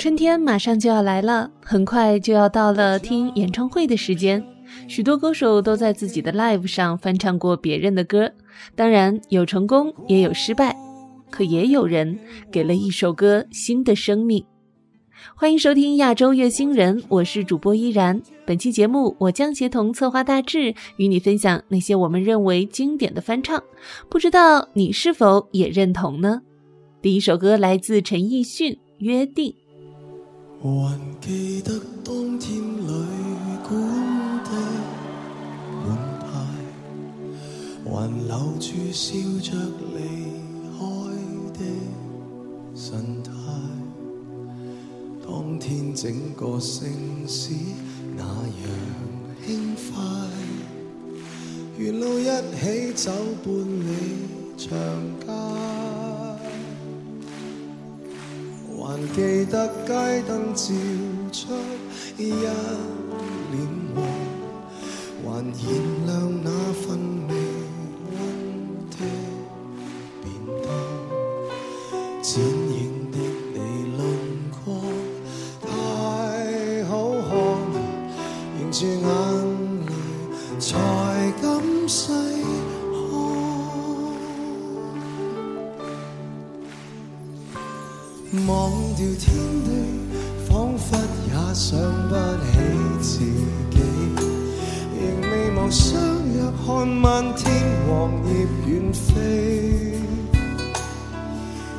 春天马上就要来了，很快就要到了听演唱会的时间。许多歌手都在自己的 live 上翻唱过别人的歌，当然有成功，也有失败，可也有人给了一首歌新的生命。欢迎收听亚洲乐星人，我是主播依然。本期节目，我将协同策划大致与你分享那些我们认为经典的翻唱，不知道你是否也认同呢？第一首歌来自陈奕迅，《约定》。还记得当天旅馆的门牌，还留住笑着离开的神态。当天整个城市那样轻快，沿路一起走半里长街。还记得街灯照出一脸黄，还燃亮那份忘掉天地，仿佛也想不起自己。仍未忘相约，看漫天黄叶远飞。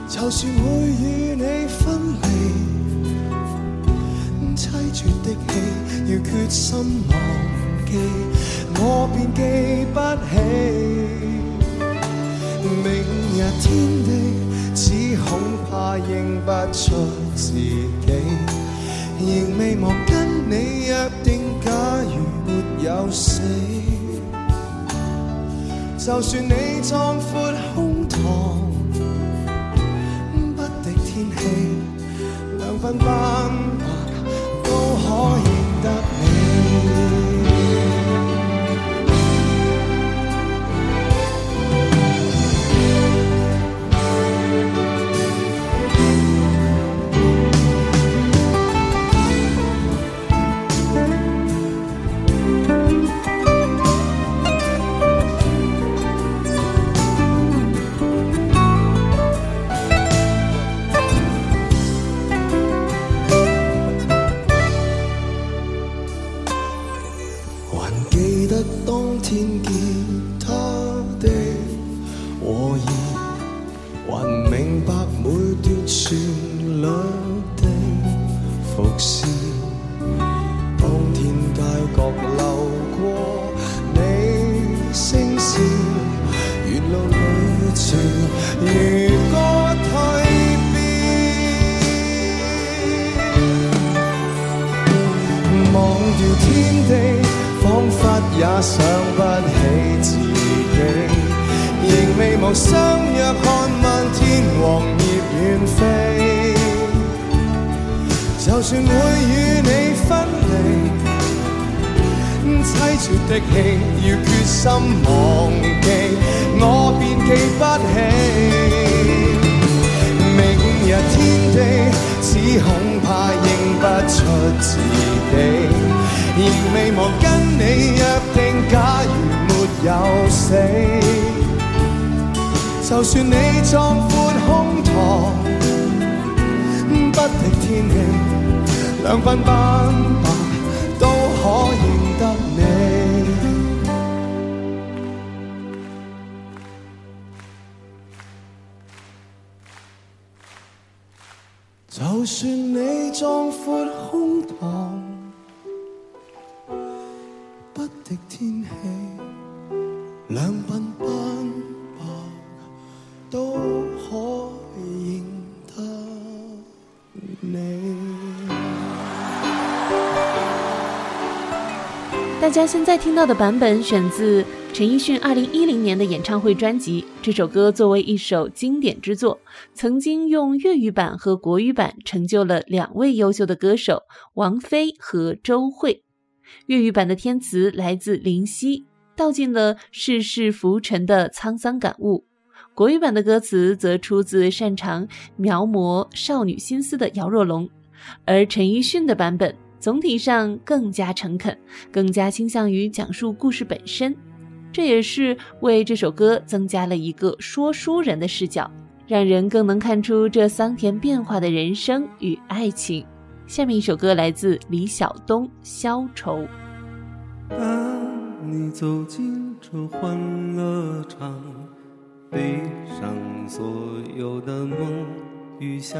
就算会与你分离，凄绝的戏要决心忘记，我便记不起。明日天地。只恐怕认不出自己，仍未忘跟你约定。假如没有死，就算你壮阔胸膛，不敌天气，两鬓斑算会与你分离，凄绝的戏要决心忘记，我便记不起。明日天地，只恐怕认不出自己，仍未忘跟你约定，假如没有死，就算你壮阔胸膛，不敌天气。两鬓斑白都可认得你。就算你壮阔大家现在听到的版本选自陈奕迅2010年的演唱会专辑。这首歌作为一首经典之作，曾经用粤语版和国语版成就了两位优秀的歌手王菲和周蕙。粤语版的填词来自林夕，道尽了世事浮沉的沧桑感悟；国语版的歌词则出自擅长描摹少女心思的姚若龙，而陈奕迅的版本。总体上更加诚恳，更加倾向于讲述故事本身，这也是为这首歌增加了一个说书人的视角，让人更能看出这桑田变化的人生与爱情。下面一首歌来自李晓东，《消愁》。当你走进这欢乐场，背上所有的梦与想。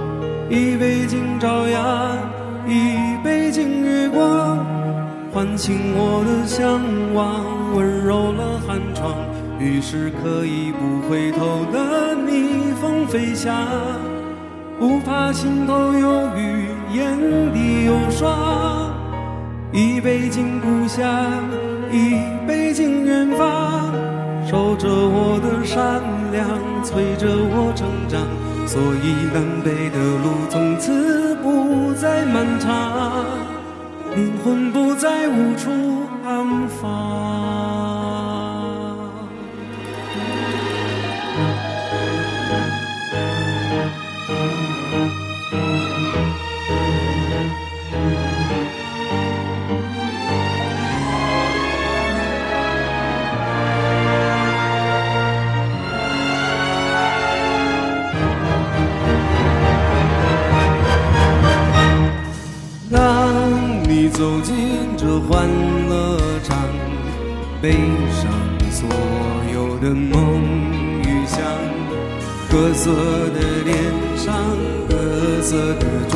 一杯敬朝阳，一杯敬月光，唤醒我的向往，温柔了寒窗。于是可以不回头的逆风飞翔，不怕心头有雨，眼底有霜。一杯敬故乡，一杯敬远方，守着我的善良，催着我成长。所以南北的路从此不再漫长，灵魂不再无处安放。欢乐场，背上所有的梦与想，各色的脸上，各色的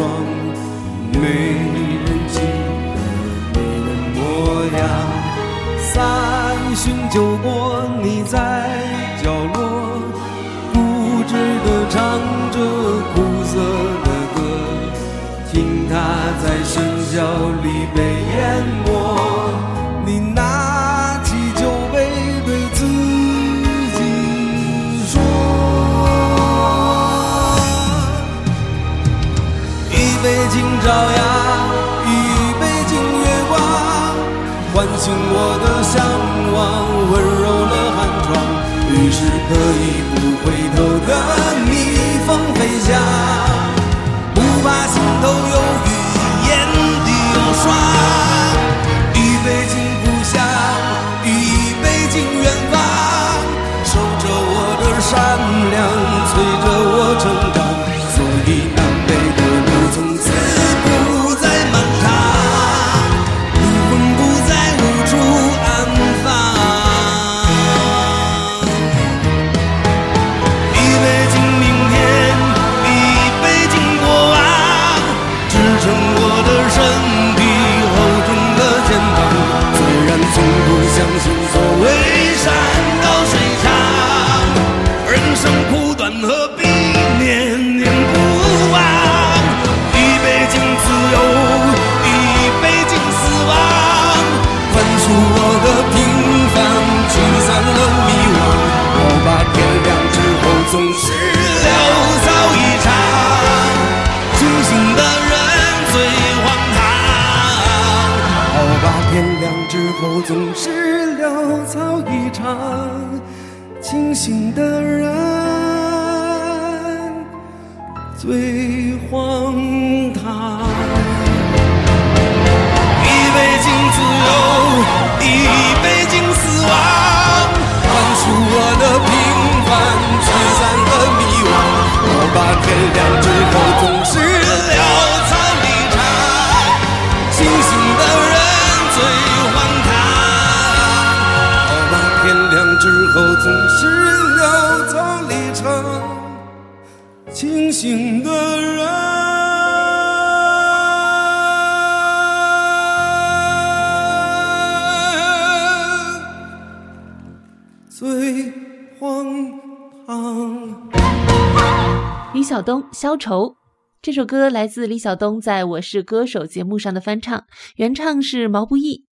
于是可以不回头的逆风飞翔，不怕心头有雨。眼底有霜，一杯敬故乡，一杯敬远方，守着我的善良，催着我成长。李晓东《消愁》这首歌来自李晓东在我是歌手节目上的翻唱，原唱是毛不易。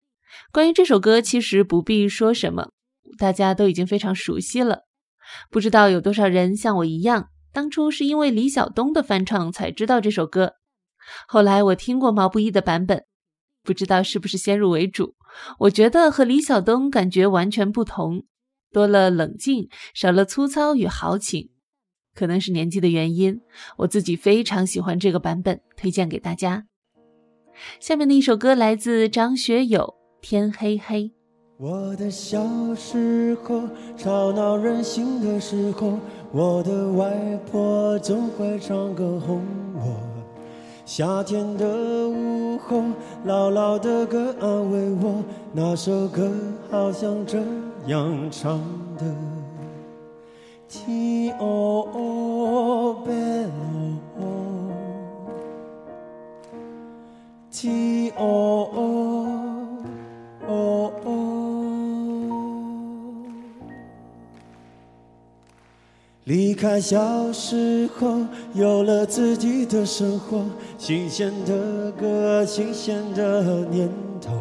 关于这首歌，其实不必说什么，大家都已经非常熟悉了。不知道有多少人像我一样，当初是因为李晓东的翻唱才知道这首歌。后来我听过毛不易的版本，不知道是不是先入为主，我觉得和李晓东感觉完全不同。多了冷静，少了粗糙与豪情，可能是年纪的原因。我自己非常喜欢这个版本，推荐给大家。下面的一首歌来自张学友，《天黑黑》。我的小时候，吵闹任性的时候，我的外婆总会唱歌哄我。夏天的午后，姥姥的歌安慰我，那首歌好像这。样唱的 T O O bello T O O O O 离开小时候，有了自己的生活，新鲜的歌，新鲜的念头，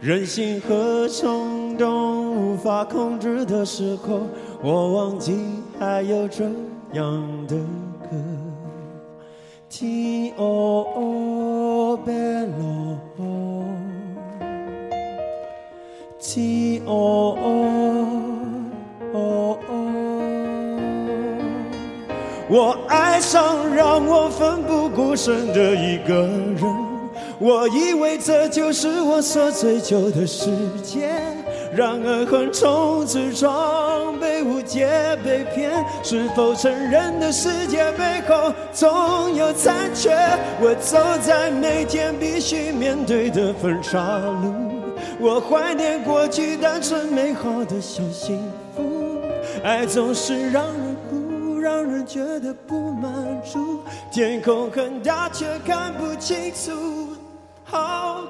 任性和冲动。无法控制的时候，我忘记还有这样的歌。T O O B E L O T O O，我爱上让我奋不顾身的一个人，我以为这就是我所追求的世界。然而横冲直撞，被误解被骗，是否成人的世界背后总有残缺？我走在每天必须面对的分岔路，我怀念过去单纯美好的小幸福。爱总是让人哭，让人觉得不满足。天空很大，却看不清楚，好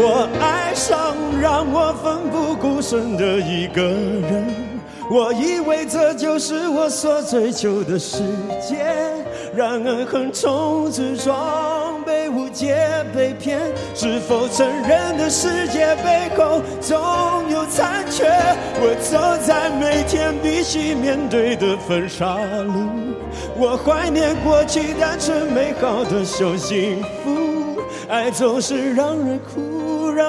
我爱上让我奋不顾身的一个人，我以为这就是我所追求的世界。然而横冲直撞，被误解被骗，是否成人的世界背后总有残缺？我走在每天必须面对的分岔路，我怀念过去单纯美好的小幸福，爱总是让人哭。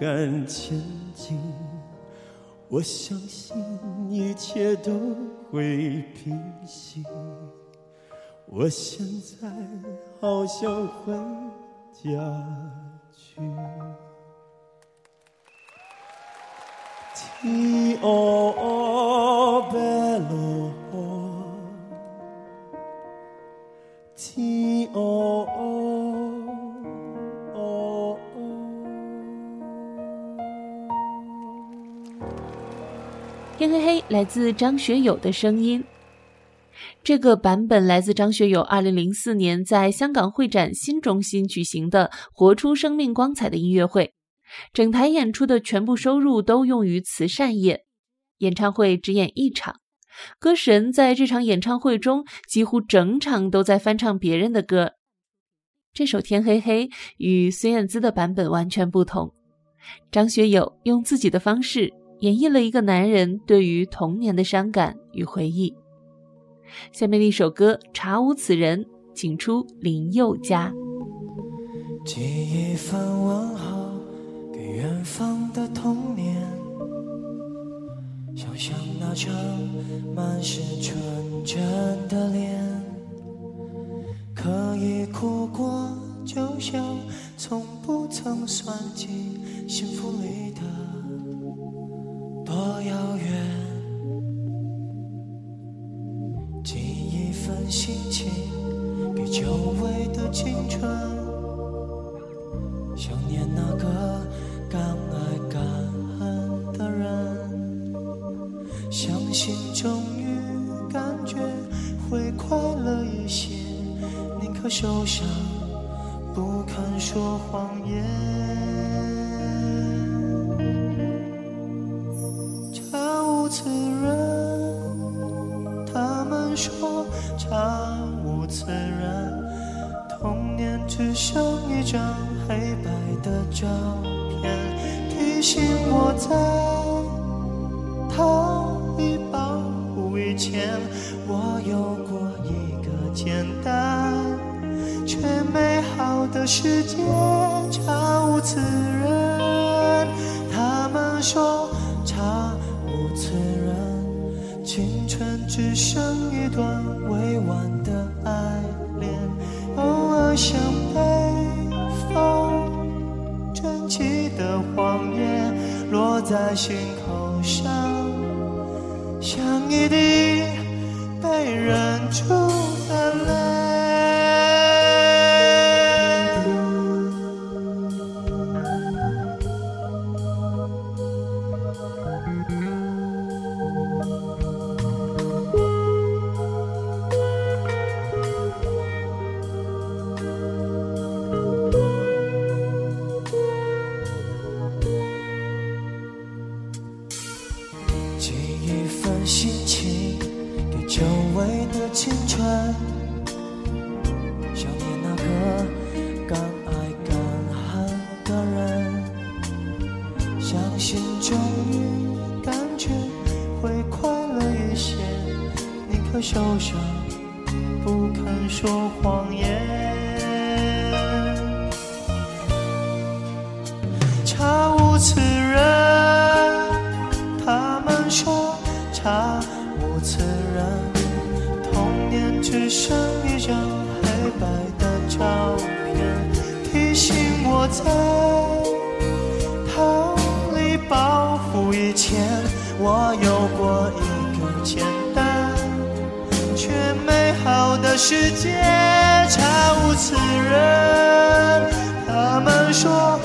敢前进，我相信一切都会平息。我现在好想回家去。T O O bello，T O O。天黑黑来自张学友的声音，这个版本来自张学友二零零四年在香港会展新中心举行的《活出生命光彩》的音乐会，整台演出的全部收入都用于慈善业。演唱会只演一场，歌神在这场演唱会中几乎整场都在翻唱别人的歌。这首《天黑黑》与孙燕姿的版本完全不同，张学友用自己的方式。演绎了一个男人对于童年的伤感与回忆。下面的一首歌《查无此人》，请出林宥嘉。寄一份问候给远方的童年，想象那张满是纯真的脸，可以哭过，就像从不曾算计幸福里的多遥远。寄一份心情给久违的青春。想念那个敢爱敢恨的人，相信终于感觉会快乐一些，宁可受伤，不肯说谎言。偶尔想被。卷起的谎言落在心口上，像一滴可受伤，不肯说谎言。查无此人。他们说查无此人，童年只剩一张黑白的照片，提醒我在逃离保护以前，我有过一个简世界。查无此人，他们说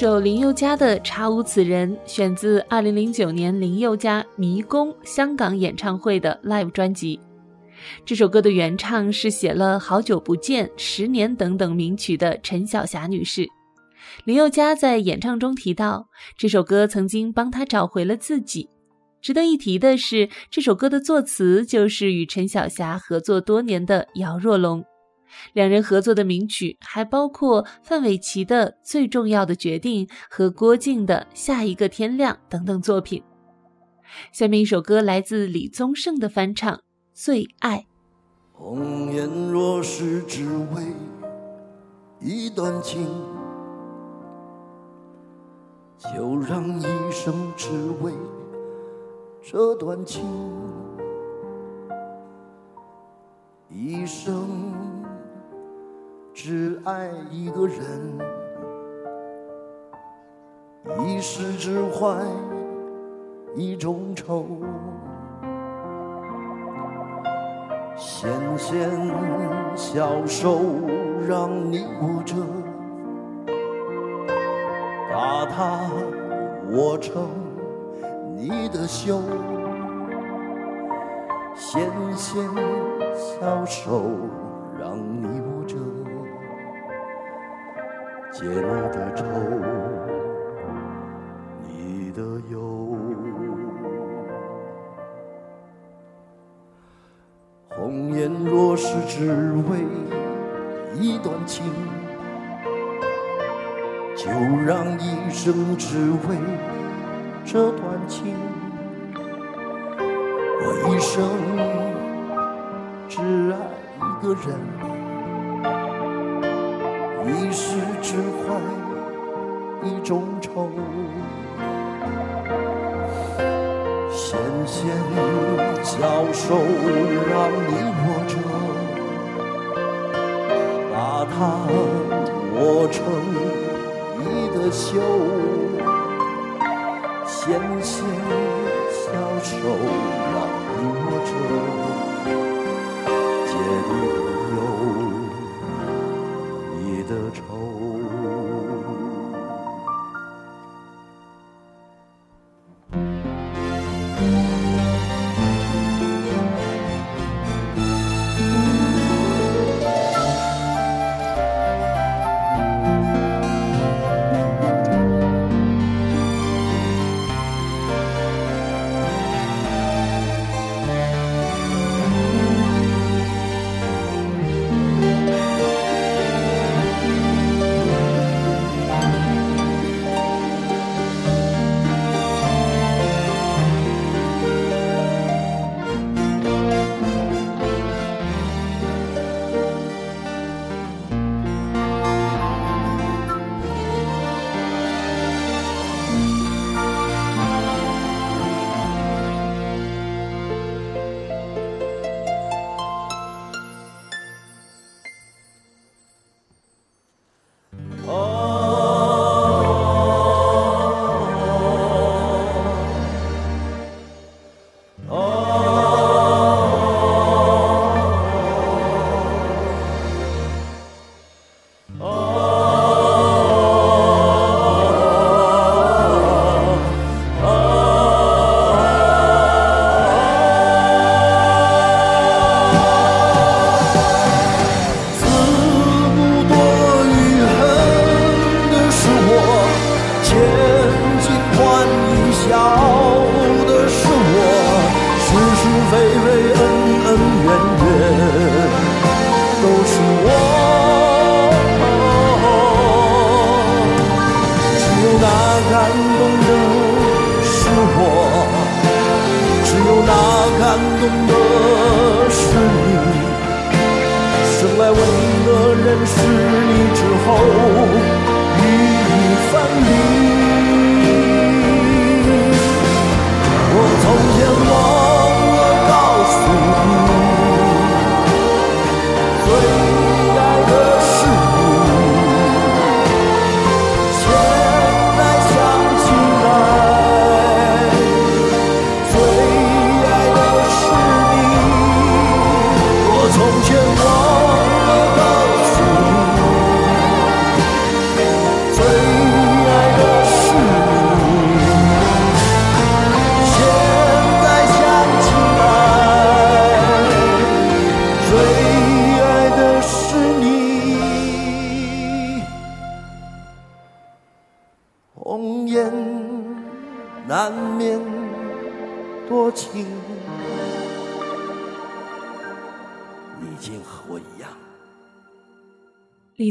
首林宥嘉的《查无此人》选自2009年林宥嘉迷宫香港演唱会的 Live 专辑。这首歌的原唱是写了《好久不见》《十年》等等名曲的陈晓霞女士。林宥嘉在演唱中提到，这首歌曾经帮他找回了自己。值得一提的是，这首歌的作词就是与陈晓霞合作多年的姚若龙。两人合作的名曲还包括范玮琪的《最重要的决定》和郭靖的《下一个天亮》等等作品。下面一首歌来自李宗盛的翻唱《最爱》。红颜若是只为一段情，就让一生只为这段情，一生只爱一个人，一世只怀一种愁。纤纤小手让你握着，把它握成你的袖。纤纤小手让你解你的愁，你的忧。红颜若是只为一段情，就让一生只为这段情。我一生只爱一个人，一世只怀一种愁。纤纤小手让你握着，把它握成你的袖。纤纤小手让你握着，解你的忧，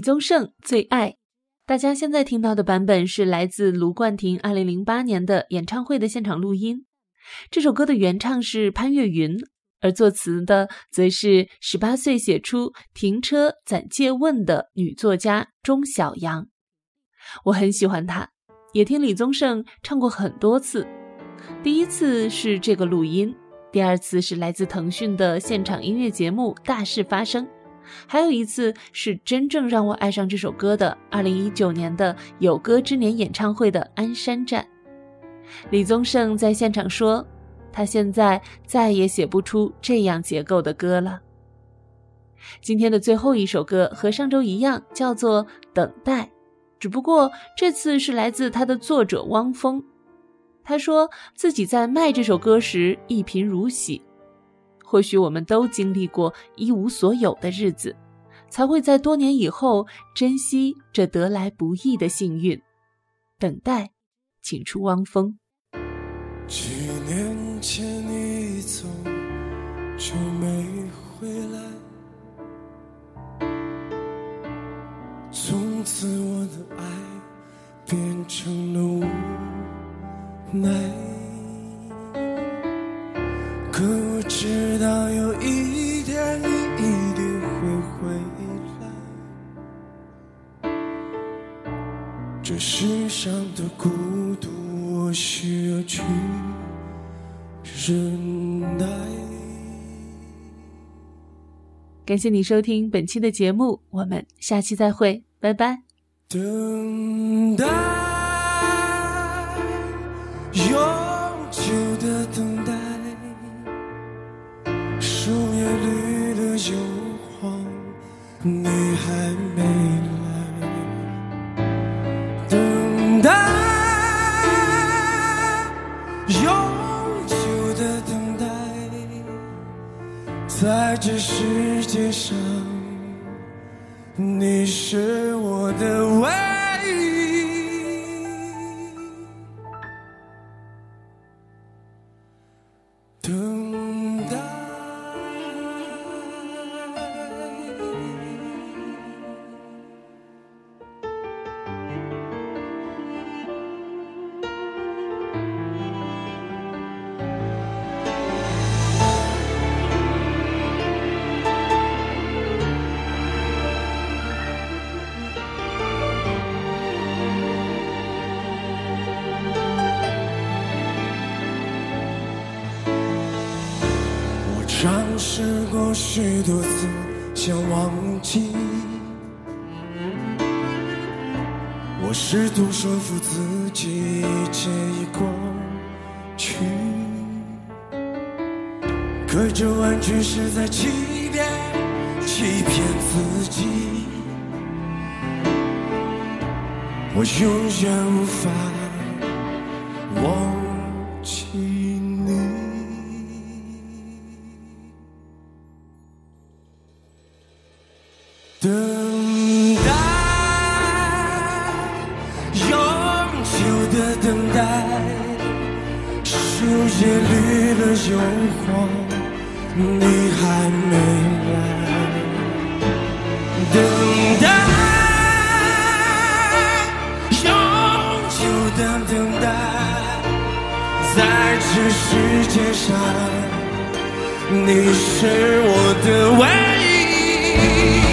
宗盛《最爱》，大家现在听到的版本是来自卢冠廷2008年的演唱会的现场录音。这首歌的原唱是潘越云，而作词的则是十八岁写出《停车暂借问》的女作家钟晓阳。我很喜欢她，也听李宗盛唱过很多次。第一次是这个录音，第二次是来自腾讯的现场音乐节目《大事发生》。还有一次是真正让我爱上这首歌的，二零一九年的有歌之年演唱会的鞍山站。李宗盛在现场说，他现在再也写不出这样结构的歌了。今天的最后一首歌和上周一样，叫做《等待》，只不过这次是来自他的作者汪峰。他说自己在卖这首歌时一贫如洗。或许我们都经历过一无所有的日子，才会在多年以后珍惜这得来不易的幸运。等待，请出汪峰。几年前你走就没回来，从此我的爱变成了无奈。上的孤独，我需要去忍耐。感谢你收听本期的节目，我们下期再会，拜拜。等待，永久的等待。树叶绿了又黄，你还没街上，尝试过许多次想忘记，我试图说服自己一切已过去，可这完全是在欺骗，欺骗自己。我永远无法忘的等待，在这世界上，你是我的唯一。